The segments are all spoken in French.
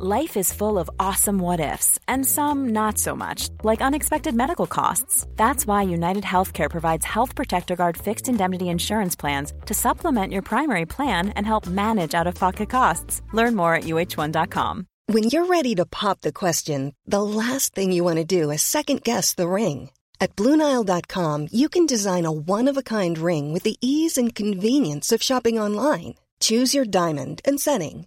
Life is full of awesome what ifs, and some not so much, like unexpected medical costs. That's why United Healthcare provides Health Protector Guard fixed indemnity insurance plans to supplement your primary plan and help manage out of pocket costs. Learn more at uh1.com. When you're ready to pop the question, the last thing you want to do is second guess the ring. At Bluenile.com, you can design a one of a kind ring with the ease and convenience of shopping online. Choose your diamond and setting.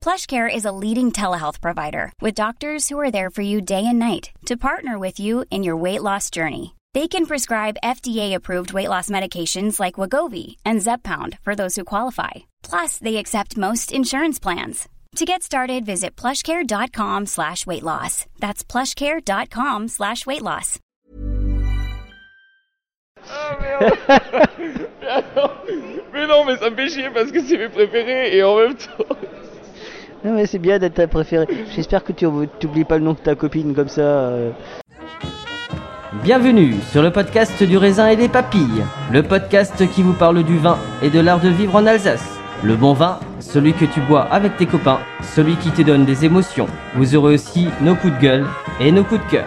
PlushCare is a leading telehealth provider with doctors who are there for you day and night to partner with you in your weight loss journey. They can prescribe FDA-approved weight loss medications like Wagovi and Zepbound for those who qualify. Plus, they accept most insurance plans. To get started, visit plushcare.com slash weight loss. That's plushcare.com slash weight loss. mais non, mais ça me fait chier parce que c'est mes préférés et en même temps. Non mais c'est bien d'être ta préférée. J'espère que tu n'oublies pas le nom de ta copine comme ça. euh. Bienvenue sur le podcast du raisin et des papilles, le podcast qui vous parle du vin et de l'art de vivre en Alsace. Le bon vin, celui que tu bois avec tes copains, celui qui te donne des émotions. Vous aurez aussi nos coups de gueule et nos coups de cœur.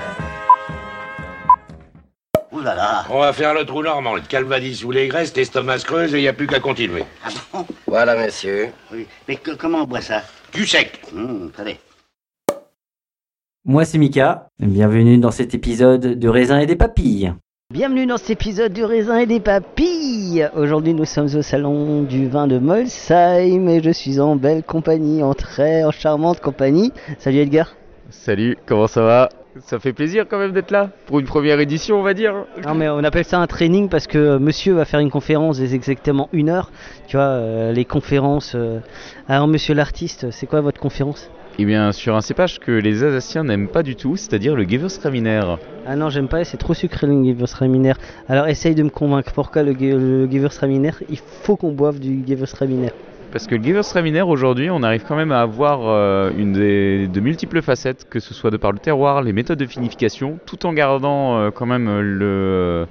Ouh là là On va faire le trou normand, le calvadis sous les graisses, l'estomac se creuse et il n'y a plus qu'à continuer. Ah bon? Voilà, monsieur. Oui. Mais que- comment on boit ça? Du sec. Hum, Attendez. Moi c'est Mika, bienvenue dans cet épisode de raisin et des papilles. Bienvenue dans cet épisode du raisin et des papilles. Aujourd'hui nous sommes au salon du vin de Molsheim et je suis en belle compagnie, en très charmante compagnie. Salut Edgar. Salut, comment ça va? Ça fait plaisir quand même d'être là pour une première édition, on va dire. Non mais on appelle ça un training parce que monsieur va faire une conférence des exactement une heure. Tu vois, euh, les conférences. euh. Alors monsieur l'artiste, c'est quoi votre conférence? Eh bien, sur un cépage que les Alsaciens n'aiment pas du tout, c'est-à-dire le Gewürztraminer. Ah non, j'aime pas, c'est trop sucré le Gewürztraminer. Alors essaye de me convaincre. Pourquoi le, le Gewürztraminer? Il faut qu'on boive du Gewürztraminer. Parce que le Gewürztraminer aujourd'hui, on arrive quand même à avoir euh, une des, de multiples facettes, que ce soit de par le terroir, les méthodes de finification, tout en gardant euh, quand même le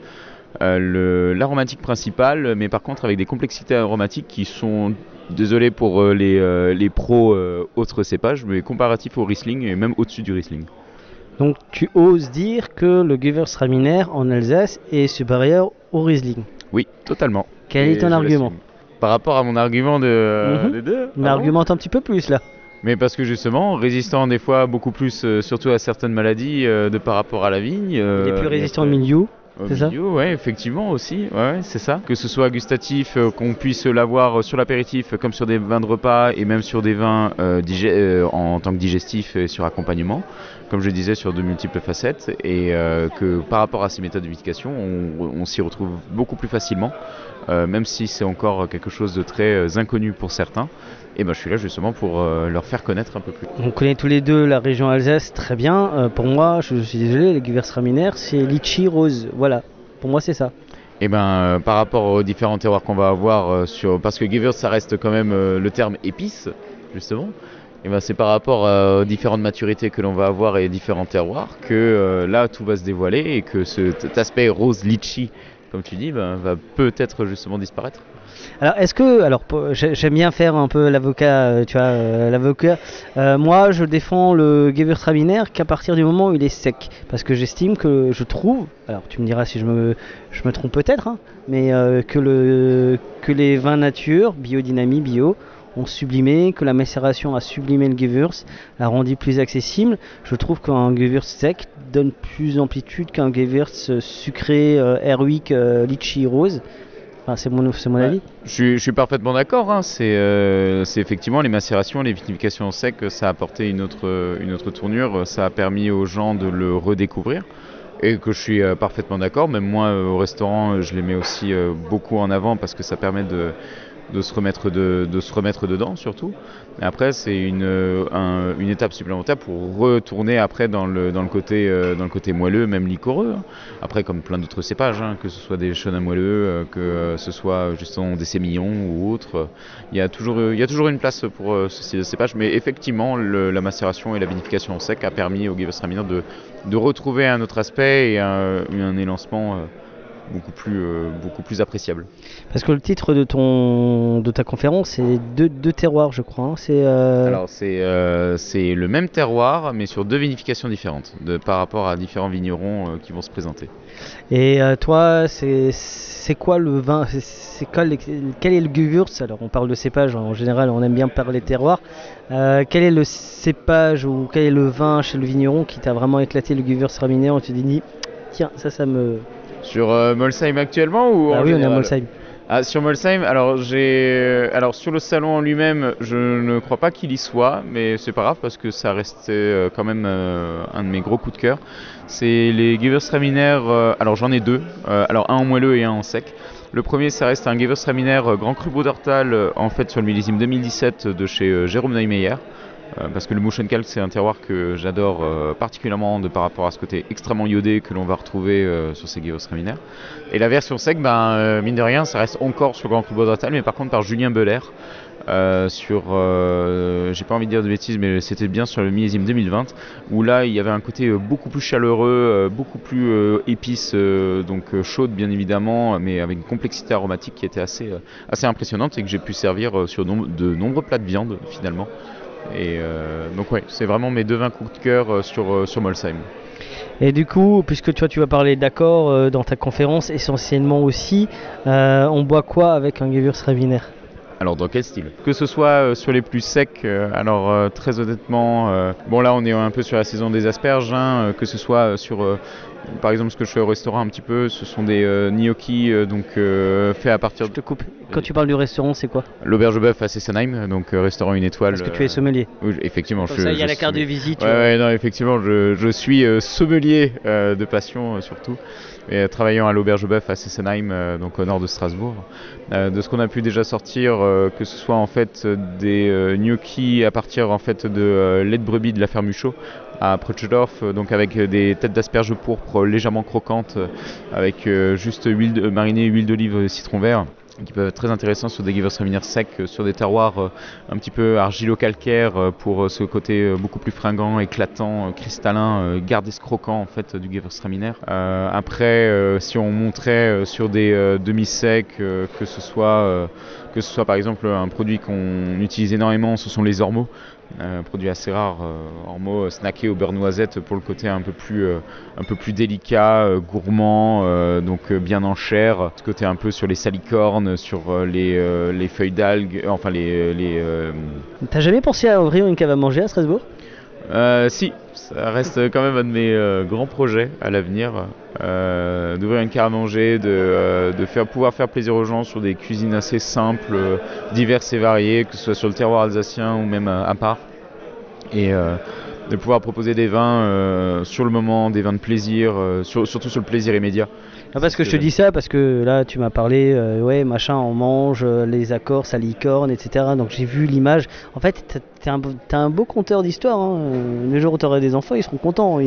euh, le- l'aromatique principal, mais par contre avec des complexités aromatiques qui sont, désolé pour euh, les, euh, les pros autres cépages, mais comparatifs au Riesling et même au-dessus du Riesling. Donc tu oses dire que le Gewürztraminer en Alsace est supérieur au Riesling? Oui, totalement. Quel Et est ton argument? Par rapport à mon argument de, Mhm. des deux Mais ah bon argumente un petit peu plus là. Mais parce que justement, résistant des fois beaucoup plus, euh, surtout à certaines maladies, euh, de par rapport à la vigne. Il est euh, plus résistant au milieu. C'est ça ouais, effectivement aussi, ouais, c'est ça. Que ce soit gustatif, euh, qu'on puisse l'avoir sur l'apéritif, euh, comme sur des vins de repas, et même sur des vins euh, euh, en tant que digestif et sur accompagnement, comme je disais, sur de multiples facettes, et euh, que par rapport à ces méthodes de vinification, on, on s'y retrouve beaucoup plus facilement, euh, même si c'est encore quelque chose de très euh, inconnu pour certains. Et ben, je suis là justement pour euh, leur faire connaître un peu plus. On connaît tous les deux la région Alsace très bien. Pour moi, je, suis désolé, le Gewürztraminer, c'est litchi rose. Voilà. Pour moi, c'est ça. Et ben euh, par rapport aux différents terroirs qu'on va avoir euh, sur parce que Gewürz ça reste quand même euh, le terme épice justement. Et ben c'est par rapport aux différentes maturités que l'on va avoir et différents terroirs que là tout va se dévoiler et que ce- cet aspect rose litchi comme tu dis ben, va peut-être justement disparaître. Alors, est-ce que, alors, j'aime bien faire un peu l'avocat, euh, tu vois, euh, l'avocat. Euh, moi, je défends le Gewürztraminer qu'à partir du moment où il est sec, parce que j'estime que je trouve, alors tu me diras si je me, trompe peut-être, hein, mais que le, que les vins nature, biodynamie, bio, ont sublimé, que la macération a sublimé le Gewürz, l'a rendu plus accessible. Je trouve qu'un Gewürz sec donne plus d'amplitude qu'un Gewürz euh, sucré, euh, Airwick, euh, litchi rose. Enfin, c'est mon, c'est mon Ouais. avis. Je suis, je suis parfaitement d'accord. hein. C'est euh, c'est effectivement les macérations, les vinifications secs, ça a apporté une autre, une autre tournure. Ça a permis aux gens de le redécouvrir. Et que je suis parfaitement d'accord. Même moi, au restaurant, je les mets aussi beaucoup en avant parce que ça permet de, de se remettre de, se remettre dedans surtout. Et après c'est une, un- une étape supplémentaire pour retourner après dans le, dans le côté euh, dans le côté moelleux, même liquoreux. hein. Après comme plein d'autres cépages, hein, que ce soit des chênes moelleux, euh, que euh, ce soit justement des sémillons ou autres, euh, il y a toujours euh, il y a toujours une place pour euh, ce cépage. Mais effectivement la macération et la vinification en sec a permis au Gewürztraminer de de retrouver un autre aspect et un, un élancement euh, beaucoup plus euh, beaucoup plus appréciable. Parce que le titre de ton de ta conférence c'est deux, deux terroirs, je crois. hein. C'est euh, Alors c'est euh, c'est le même terroir mais sur deux vinifications différentes de, par rapport à différents vignerons qui vont se présenter. Et toi, c'est c'est quoi le vin C'est- quoi quel est le Gewürz? Alors on parle de cépage en général, on aime bien parler terroir. Euh, quel est le cépage ou quel est le vin chez le vigneron qui t'a vraiment éclaté le Gewürztraminer On te dit tiens ça ça me Sur euh, Molsheim actuellement ou ah en oui on est à Molsheim. Ah, sur Molsheim, alors j'ai, alors sur le salon en lui-même, je ne crois pas qu'il y soit, mais c'est pas grave parce que ça restait euh, quand même euh, un de mes gros coups de cœur. C'est les Gewürztraminer, euh, alors j'en ai deux, euh, alors un en moelleux et un en sec. Le premier, ça reste un Gewürztraminer euh, Grand Cru Bodertal, euh, en fait sur le millésime 2017 de chez euh, Jérôme Neumeyer. Euh, parce que le Muschenkalk c'est un terroir que j'adore euh, particulièrement de par rapport à ce côté extrêmement iodé que l'on va retrouver euh, sur ces Gewürztraminer. Et la version sec, ben, mine de rien, ça reste encore sur Grand Cru Bodertal, mais par contre par Julien Belair. sur, j'ai pas envie de dire de bêtises, mais c'était bien sur le millésime 2020, où là il y avait un côté beaucoup plus chaleureux, beaucoup plus épice, donc chaude bien évidemment, mais avec une complexité aromatique qui était assez, assez impressionnante et que j'ai pu servir sur de nombreux plats de viande finalement. Et euh, donc ouais, c'est vraiment mes deux vins coups de cœur euh, sur, euh, sur Molsheim. Et du coup, puisque toi tu vas parler d'accords euh, dans ta conférence essentiellement aussi, on boit quoi avec un Gewürztraminer Alors dans quel style? Que ce soit euh, sur les plus secs, euh, alors euh, très honnêtement, euh, bon là on est un peu sur la saison des asperges, hein, euh, que ce soit sur, euh, par exemple ce que je fais au restaurant un petit peu, ce sont des euh, gnocchis euh, donc euh, faits à partir Je te coupe. Quand tu parles du restaurant, c'est quoi? L'auberge de bœuf à Sessenheim, donc euh, restaurant une étoile. Parce que tu es sommelier. oui, effectivement, Comme je, ça, il y a la carte suis- de visite. tu Ouais, vois. ouais, non, effectivement, je, je suis euh, sommelier euh, de passion euh, surtout, et euh, travaillant à l'auberge bœuf à Sessenheim, euh, donc au nord de Strasbourg. Euh, de ce qu'on a pu déjà sortir, que ce soit en fait des gnocchis à partir en fait de lait de brebis de la ferme Huchot à Prutschdorf, euh, donc avec des têtes d'asperges pourpres légèrement croquantes, avec juste huile de, marinée, huile d'olive, citron vert qui peuvent être très intéressants sur des Gewürztraminer secs, euh, sur des terroirs euh, un petit peu argilo-calcaire euh, pour ce côté beaucoup plus fringant, éclatant, cristallin, ce croquant en fait du Gewürztraminer. Euh, après, si on montrait sur des demi-secs, que ce soit que ce soit par exemple un produit qu'on utilise énormément, ce sont les ormeaux. Euh, un produit assez rare, euh, ormeaux euh, snacké au beurre noisette pour le côté un peu plus, un peu plus délicat, gourmand, donc bien en chair. Ce côté un peu sur les salicornes, sur les, les feuilles d'algues, enfin les, les, T'as jamais pensé à ouvrir une cave à manger à Strasbourg? Euh, si, ça reste quand même un de mes euh, grands projets à l'avenir, euh, d'ouvrir une carte à manger, de, euh, de faire, pouvoir faire plaisir aux gens sur des cuisines assez simples, diverses et variées, que ce soit sur le terroir alsacien ou même à, à part. Et de pouvoir proposer des vins euh, sur le moment, des vins de plaisir, euh, sur- surtout sur le plaisir immédiat. Ah, parce que je te dis ça parce que là tu m'as parlé euh, ouais machin on mange les accords ça licorne etc donc j'ai vu l'image en fait t'es un, beau- conteur d'histoire hein. Euh, le jour où t'auras des enfants ils seront contents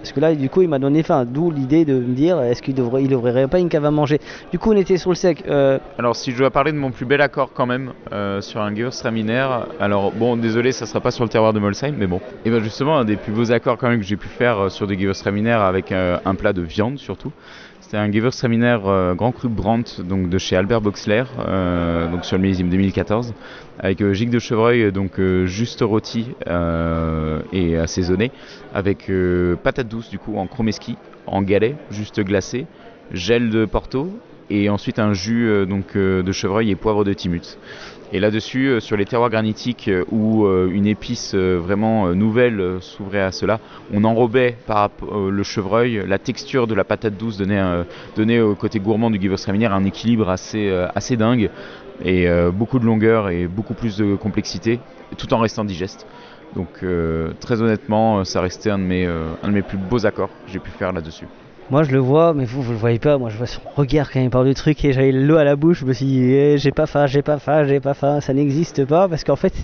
parce que là du coup il m'a donné faim d'où l'idée de me dire est-ce qu'il devrait pas une cave à manger du coup on était sur le sec euh, Alors si je dois parler de mon plus bel accord quand même euh, sur un Gewürztraminer, alors bon désolé ça sera pas sur le terroir de Molsheim mais bon. Et bien justement un des plus beaux accords quand même que j'ai pu faire sur des Gewürztraminer avec un plat de viande surtout. C'était un Gewürztraminer euh, Grand Cru Brandt de chez Albert Boxler euh, sur le millésime 2014 avec euh, de chevreuil donc euh, juste rôti euh, et assaisonné avec euh, patates douces du coup en chromeski en galet juste glacé gel de Porto et ensuite un jus euh, donc euh, de chevreuil et poivre de Timut. Et là-dessus, euh, sur les terroirs granitiques euh, où euh, une épice vraiment nouvelle s'ouvrait à cela, on enrobait par le chevreuil, la texture de la patate douce donnait, au côté gourmand du Gewürztraminer un équilibre assez, dingue et beaucoup de longueur et beaucoup plus de complexité, tout en restant digeste. Donc très honnêtement, ça restait un de mes plus beaux accords que j'ai pu faire là-dessus. Moi je le vois, mais vous vous le voyez pas. Moi je vois son regard quand il parle du truc et j'avais l'eau à la bouche. Je me suis dit, eh, j'ai pas faim, j'ai pas faim, j'ai pas faim. Ça n'existe pas parce qu'en fait,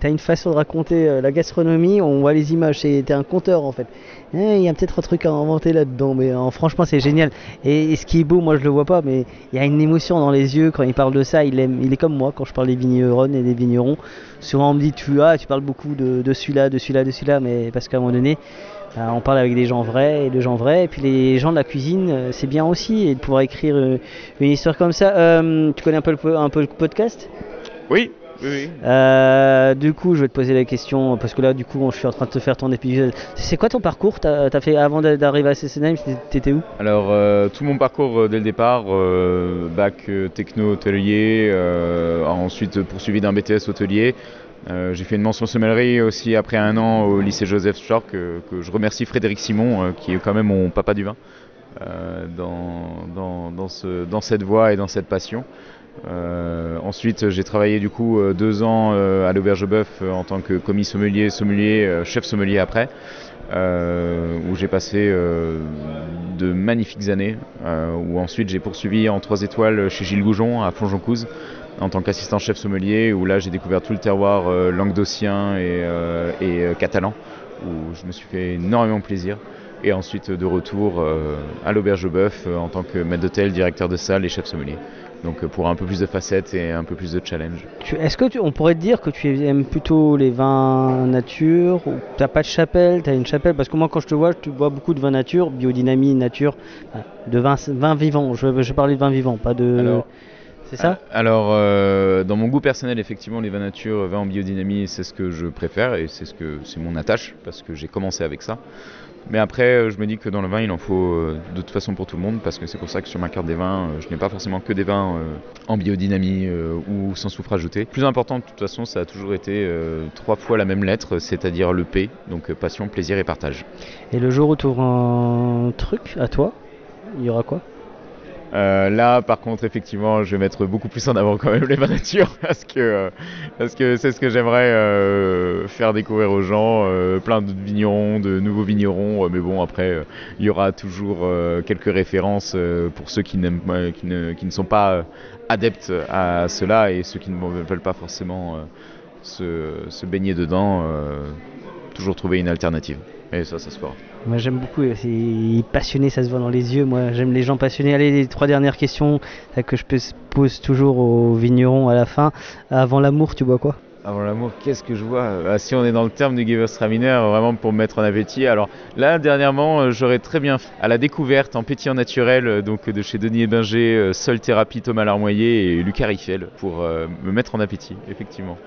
t'as une façon de raconter euh, la gastronomie. On voit les images, t'es un conteur en fait. Eh, Il y a peut-être un truc à inventer là-dedans, mais euh, franchement, c'est génial. Et, ce qui est beau, moi je le vois pas, mais il y a une émotion dans les yeux quand il parle de ça. Il, aime, il est comme moi quand je parle des vignerons et des vignerons. Souvent on me dit, tu, ah, tu parles beaucoup de, celui-là, de celui-là, de celui-là, mais parce qu'à un moment donné, on parle avec des gens vrais et de gens vrais. Et puis les gens de la cuisine, euh, c'est bien aussi. Et de pouvoir écrire euh, une histoire comme ça. Euh, tu connais un peu le, po- un peu le podcast? Oui, oui, oui. Euh, Du coup, je vais te poser la question. Parce que là, du coup, je suis en train de te faire ton épisode. C'est quoi ton parcours? T'as as fait avant d'a- d'arriver à CCNM T'étais où? Alors, euh, tout mon parcours dès le départ, bac techno hôtelier, ensuite poursuivi d'un BTS hôtelier. Euh, j'ai fait une mention sommellerie aussi après un an au lycée Joseph Schork, euh, que je remercie Frédéric Simon, euh, qui est quand même mon papa du vin, dans, dans, dans, ce- dans cette voie et dans cette passion. Ensuite, j'ai travaillé du coup deux ans à l'Auberge Bœuf en tant que commis sommelier, sommelier, chef sommelier après, où j'ai passé de magnifiques années. où ensuite j'ai poursuivi en trois étoiles chez Gilles Goujon à Fonjoncouze en tant qu'assistant chef sommelier, où là j'ai découvert tout le terroir euh, languedocien et, euh, et euh, catalan, où je me suis fait énormément plaisir. Et ensuite de retour euh, à l'Auberge Bœuf euh, en tant que maître d'hôtel, directeur de salle et chef sommelier. Donc euh, pour un peu plus de facettes et un peu plus de challenge. Est-ce que tu, on pourrait te dire que tu aimes plutôt les vins nature ou T'as pas de chapelle T'as une chapelle? Parce que moi, quand je te vois, tu bois beaucoup de vins nature, biodynamie, nature, de vins, vivants. Je, je parlais de vins vivants, pas de. Alors, C'est ça Alors, euh, dans mon goût personnel, effectivement, les vins nature, vins en biodynamie, c'est ce que je préfère et c'est ce que c'est mon attache parce que j'ai commencé avec ça. Mais après, euh, je me dis que dans le vin, il en faut euh, de toute façon pour tout le monde parce que c'est pour ça que sur ma carte des vins, euh, je n'ai pas forcément que des vins euh, en biodynamie euh, ou sans soufre ajouté. Plus important, de toute façon, ça a toujours été euh, trois fois la même lettre, c'est-à-dire le P, donc euh, passion, plaisir et partage. Et le jour où tu auras un truc à toi, il y aura quoi? Euh, là, par contre, effectivement, je vais mettre beaucoup plus en avant quand même les vins nature parce que euh, parce que c'est ce que j'aimerais euh, faire découvrir aux gens, plein de vignerons, de nouveaux vignerons. mais bon, après, il y aura toujours quelques références pour ceux qui qui ne, qui ne sont pas adeptes à cela et ceux qui ne veulent pas forcément se, se baigner dedans. toujours trouver une alternative. Et ça, ça se fera. Moi j'aime beaucoup, euh, c'est passionné, ça se voit dans les yeux. Moi j'aime les gens passionnés. Allez, les trois dernières questions euh, que je pose- toujours aux vignerons à la fin. Avant l'amour, tu bois quoi? Avant l'amour, qu'est-ce que je vois Ah, Si on est dans le terme du Gewürztraminer, vraiment pour me mettre en appétit. Alors là, dernièrement, euh, j'aurais très bien fait à la découverte en pétillant naturel, euh, donc de chez Denis Ebinger, euh, Sol Thérapie, Thomas Larmoyer et Lucas Riffel pour euh, me mettre en appétit, effectivement.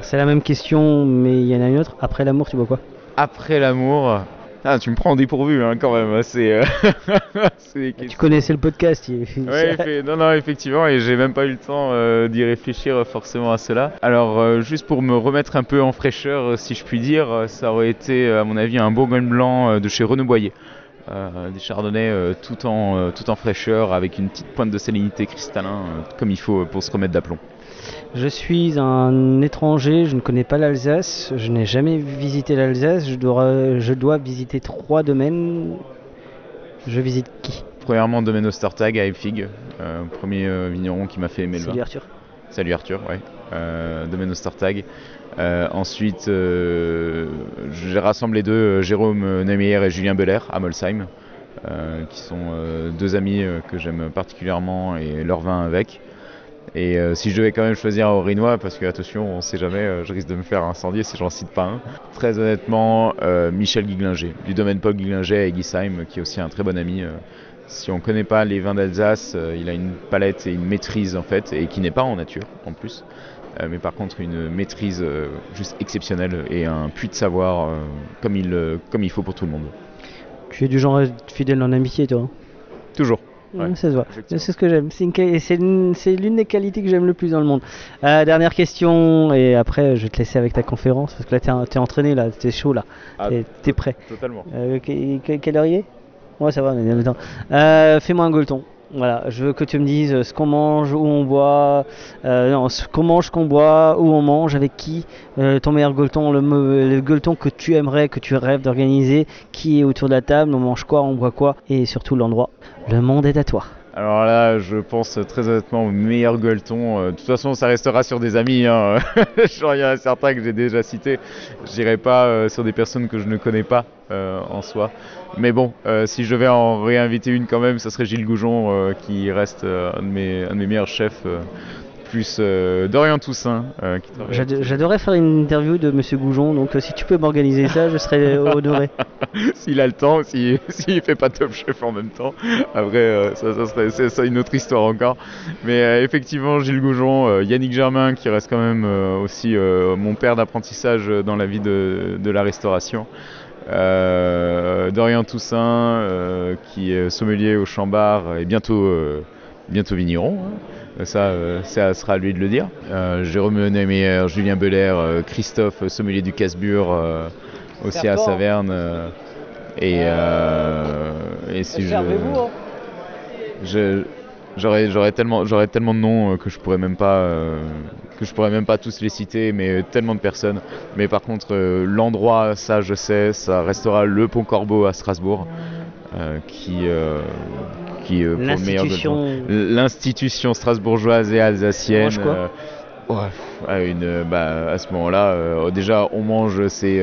C'est la même question, mais il y en a une autre. Après l'amour, tu bois quoi? Après l'amour, ah, tu me prends en dépourvu hein, quand même. C'est. euh, c'est des Tu connaissais le podcast il- Ouais, fait- non, non, effectivement, et j'ai même pas eu le temps euh, d'y réfléchir euh, forcément à cela. Alors, euh, juste pour me remettre un peu en fraîcheur, euh, si je puis dire, euh, ça aurait été, euh, à mon avis, un Bourgogne blanc euh, de chez Renaud Boyer. Euh, des chardonnays euh, tout, en, euh, tout en fraîcheur, avec une petite pointe de salinité cristallin, euh, comme il faut euh, pour se remettre d'aplomb. Je suis un étranger, je ne connais pas l'Alsace, je n'ai jamais visité l'Alsace, je dois, je dois visiter trois domaines. Je visite qui? Premièrement, Domaine Ostertag à Epfig, euh, premier euh, vigneron qui m'a fait aimer le Salut vin. Arthur. Salut Arthur, ouais. Euh, Domaine Ostertag. Euh, ensuite, j'ai rassemblé deux, Jérôme Neumeyer et Julien Beller à Molsheim, qui sont deux amis que j'aime particulièrement et leur vin avec. Et euh, si je devais quand même choisir un Orinois, parce que attention, on sait jamais, euh, je risque de me faire incendier si j'en cite pas un. Très honnêtement, euh, Michel Guiglinger, du domaine Paul Guiglinger à Egisheim, qui est aussi un très bon ami. euh, si on ne connaît pas les vins d'Alsace, euh, il a une palette et une maîtrise en fait, et qui n'est pas en nature en plus. Euh, mais par contre une maîtrise euh, juste exceptionnelle et un puits de savoir euh, comme, il, euh, comme il faut pour tout le monde. Tu es du genre à être fidèle en amitié, toi. hein? Toujours. Ouais, ça se voit. effectivement. C'est ce que j'aime. C'est l'une des qualités que j'aime le plus dans le monde. Euh, dernière question, et après je vais te laisser avec ta conférence, parce que là t'es t'es entraîné, là, t'es chaud là, Ah, t'es prêt. Totalement. Euh, que- que- quelle heure il est? Ouais, ça va, temps. Euh, Fais-moi un gueuleton. Voilà, je veux que tu me dises ce qu'on mange, où on boit, euh, non, ce qu'on mange, ce qu'on boit, où on mange, avec qui, euh, ton meilleur gueuleton, le, le gueuleton que tu aimerais, que tu rêves d'organiser, qui est autour de la table, on mange quoi, on boit quoi, et surtout l'endroit. Le monde est à toi. Alors là, je pense très honnêtement au meilleur gueuleton. Euh, De toute façon, ça restera sur des amis. Hein. Il y en a certains que j'ai déjà cités. Je dirais pas euh, sur des personnes que je ne connais pas euh, en soi. Mais bon, si je devais en réinviter une quand même, ça serait Gilles Goujon, qui reste un de mes meilleurs chefs. Plus euh, Dorian Toussaint, euh, qui travaille. J'ado- J'adorerais faire une interview de Monsieur Goujon, donc euh, si tu peux m'organiser ça, je serais honoré. S'il a le temps, s'il s'il fait pas Top Chef en même temps. Après, ça, ça serait c'est ça une autre histoire encore. Mais effectivement, Gilles Goujon, Yannick Germain, qui reste quand même aussi mon père d'apprentissage dans la vie de, de la restauration. Euh, Dorian Toussaint, euh, qui est sommelier au Chambard et bientôt, euh, bientôt vigneron. hein. Ça, euh, ça sera à lui de le dire. Euh, Jérôme Neumeyer, Julien Belair, euh, Christophe, sommelier du Casbur, aussi à. Saverne. et, et si je, hein. je- j'aurais, j'aurais tellement, j'aurais tellement de noms que je pourrais même pas, euh, que je pourrais même pas tous les citer, mais tellement de personnes. Mais par contre, euh, l'endroit, ça je sais, ça restera le Pont Corbeau à Strasbourg, euh, qui, qui euh, L'institution. l'institution strasbourgeoise et alsacienne. mange quoi euh, à, une, euh, bah, à ce moment-là, déjà on mange ces,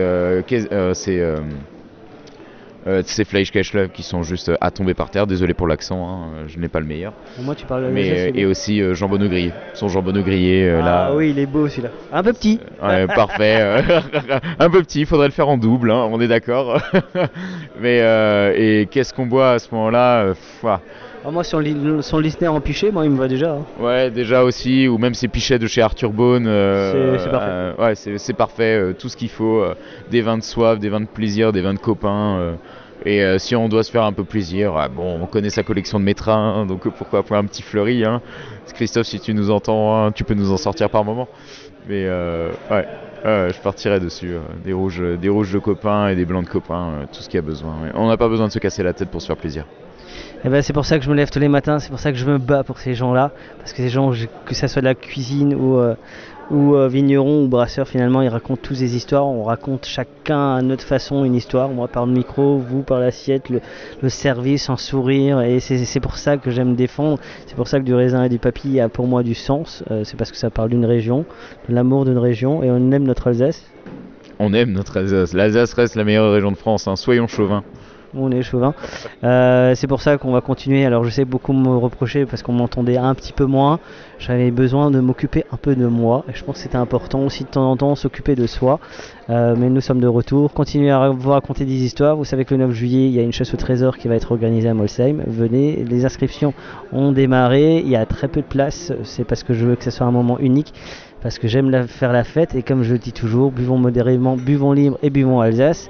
euh, euh, ces Fleischkäse qui sont juste à tomber par terre. Désolé pour l'accent, hein, euh, je n'ai pas le meilleur. Moi, tu parles Mais, euh, et aussi euh, jambonneau grillé. Son jambonneau grillé euh, là. Ah oui, il est beau celui-là. Un peu petit. Ouais, parfait. euh, un peu petit, il faudrait le faire en double, hein, on est d'accord. Mais euh, et qu'est-ce qu'on boit à ce moment-là euh. Ah, moi, son, son listener en piché, moi, il me va déjà. hein. Ouais, déjà aussi, ou même ces pichets de chez Arthur Bone. euh, C'est- parfait. euh, ouais, c'est parfait, euh, tout ce qu'il faut. euh, des vins de soif, des vins de plaisir, des vins de copains. Et euh, si on doit se faire un peu plaisir, ah, bon, on connaît sa collection de métrains, hein, donc pourquoi pas un petit fleuri. Hein. Christophe, si tu nous entends, hein, tu peux nous en sortir par moment. Mais euh, ouais, je partirais dessus. euh, des, rouges, des rouges de copains et des blancs de copains, tout ce qu'il y a besoin. On n'a pas besoin de se casser la tête pour se faire plaisir. Eh ben, c'est pour ça que je me lève tous les matins, c'est pour ça que je me bats pour ces gens-là. Parce que ces gens, que ça soit de la cuisine ou, ou euh, vigneron ou brasseur, finalement, ils racontent tous des histoires. On raconte chacun à notre façon une histoire. Moi par le micro, vous par l'assiette, le, service, en sourire. Et c'est c'est pour ça que j'aime défendre. C'est pour ça que du raisin et du papy a pour moi du sens. Euh, c'est parce que ça parle d'une région, de l'amour d'une région. Et on aime notre Alsace. On aime notre Alsace. L'Alsace reste la meilleure région de France, hein, soyons chauvins. On est chauvin. Euh, c'est pour ça qu'on va continuer. Alors je sais beaucoup me reprocher parce qu'on m'entendait un petit peu moins. J'avais besoin de m'occuper un peu de moi. Et je pense que c'était important aussi de temps en temps s'occuper de soi. Euh, mais nous sommes de retour. Continuez à vous raconter des histoires. Vous savez que le 9 juillet, il y a une chasse au trésor qui va être organisée à Molsheim. Venez. Les inscriptions ont démarré. Il y a très peu de place. C'est parce que je veux que ce soit un moment unique. Parce que j'aime faire la fête. Et comme je le dis toujours, buvons modérément, buvons libre et buvons Alsace.